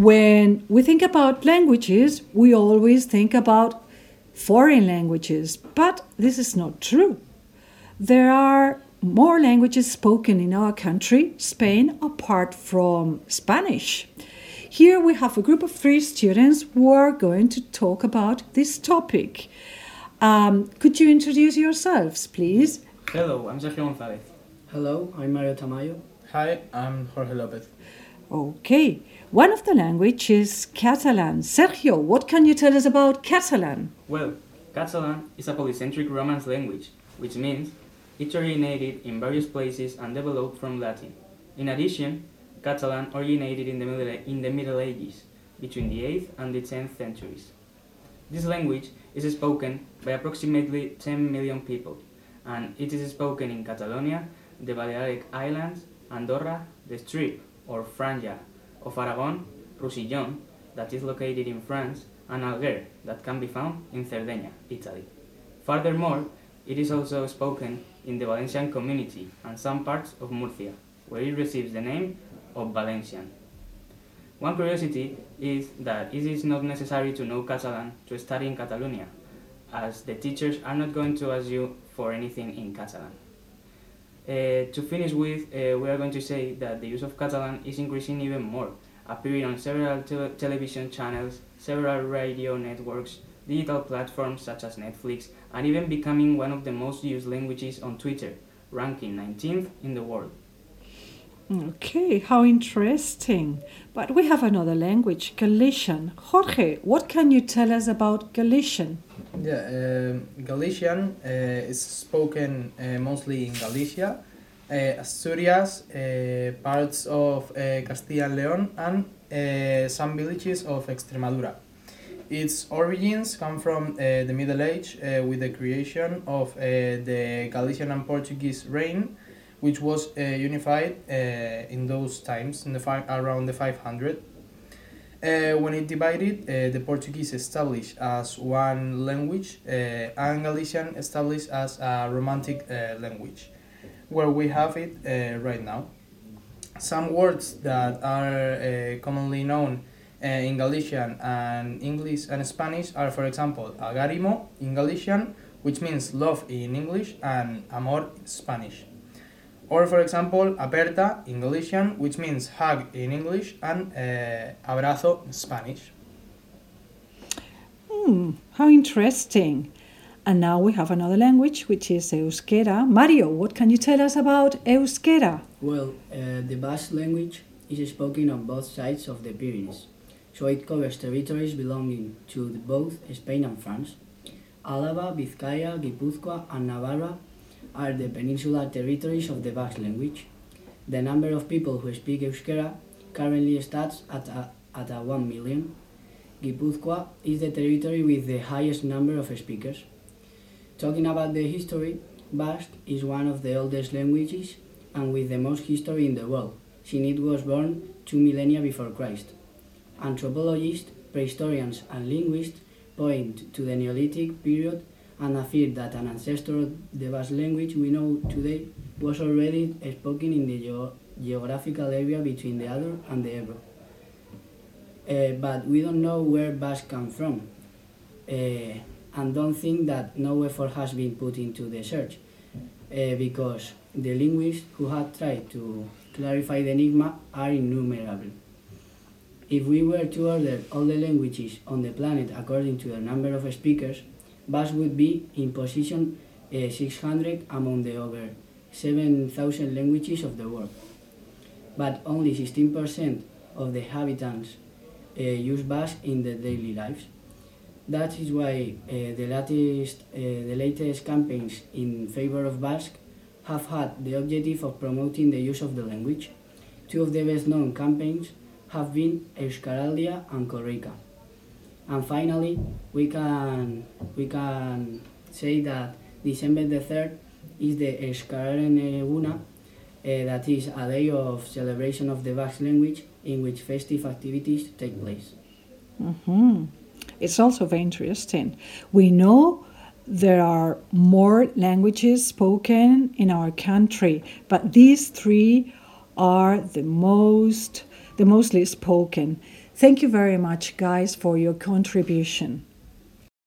When we think about languages, we always think about foreign languages, but this is not true. There are more languages spoken in our country, Spain, apart from Spanish. Here we have a group of three students who are going to talk about this topic. Um, could you introduce yourselves, please? Hello, I'm Sergio González. Hello, I'm Mario Tamayo. Hi, I'm Jorge Lopez. Okay, one of the language is Catalan. Sergio, what can you tell us about Catalan? Well, Catalan is a polycentric Romance language, which means it originated in various places and developed from Latin. In addition, Catalan originated in the Middle, in the Middle Ages, between the 8th and the 10th centuries. This language is spoken by approximately 10 million people, and it is spoken in Catalonia, the Balearic Islands, Andorra, the Strip, or Franja, of Aragon, Roussillon, that is located in France, and Alguer, that can be found in Cerdeña, Italy. Furthermore, it is also spoken in the Valencian community and some parts of Murcia, where it receives the name of Valencian. One curiosity is that it is not necessary to know Catalan to study in Catalonia, as the teachers are not going to ask you for anything in Catalan. Uh, to finish with, uh, we are going to say that the use of Catalan is increasing even more, appearing on several te television channels, several radio networks, digital platforms such as Netflix, and even becoming one of the most used languages on Twitter, ranking 19th in the world. Okay, how interesting. But we have another language, Galician. Jorge, what can you tell us about Galician? Yeah, uh, Galician uh, is spoken uh, mostly in Galicia, uh, Asturias, uh, parts of uh, Castilla and Leon, and some villages of Extremadura. Its origins come from the Middle Age with the creation of the Galician and Portuguese reign which was unified in those times, in the around the 500. Uh, when it divided, uh, the Portuguese established as one language uh, and Galician established as a Romantic uh, language, where we have it right now. Some words that are commonly known in Galician and English and Spanish are, for example, agarimo in Galician, which means love in English, and amor in Spanish. Or, for example, aperta in Galician, which means hug in English, and uh, abrazo in Spanish. Hmm, how interesting. And now we have another language, which is Euskera. Mario, what can you tell us about Euskera? Well, uh, the Basque language is spoken on both sides of the Pyrenees, so it covers territories belonging to both Spain and France. Álava, Vizcaya, Guipúzcoa, and Navarra are the peninsular territories of the Basque language. The number of people who speak Euskera currently stands at, at a 1 million. Guipúzcoa is the territory with the highest number of speakers. Talking about the history, Basque is one of the oldest languages and with the most history in the world, since it was born two millennia before Christ. Anthropologists, prehistorians, and linguists point to the Neolithic period and affirm that an ancestor of the Basque language we know today was already spoken in the ge geographical area between the Adur and the Ebro. Uh, but we don't know where Basque comes from, uh, and don't think that no effort has been put into the search, uh, because the linguists who have tried to clarify the enigma are innumerable. If we were to order all the languages on the planet according to the number of speakers, Basque would be in position uh, 600 among the over 7,000 languages of the world. But only 16% of the inhabitants uh, use Basque in their daily lives. That is why uh, the, latest, uh, the latest campaigns in favor of Basque have had the objective of promoting the use of the language. Two of the best known campaigns have been Euskaraldia and Korrika. And finally, we can we can say that December the third is the Euskararen Eguna, uh, that is a day of celebration of the Basque language in which festive activities take place. Mm-hmm. It's also very interesting. We know there are more languages spoken in our country, but these three are the most the mostly spoken. Thank you very much, guys, for your contribution.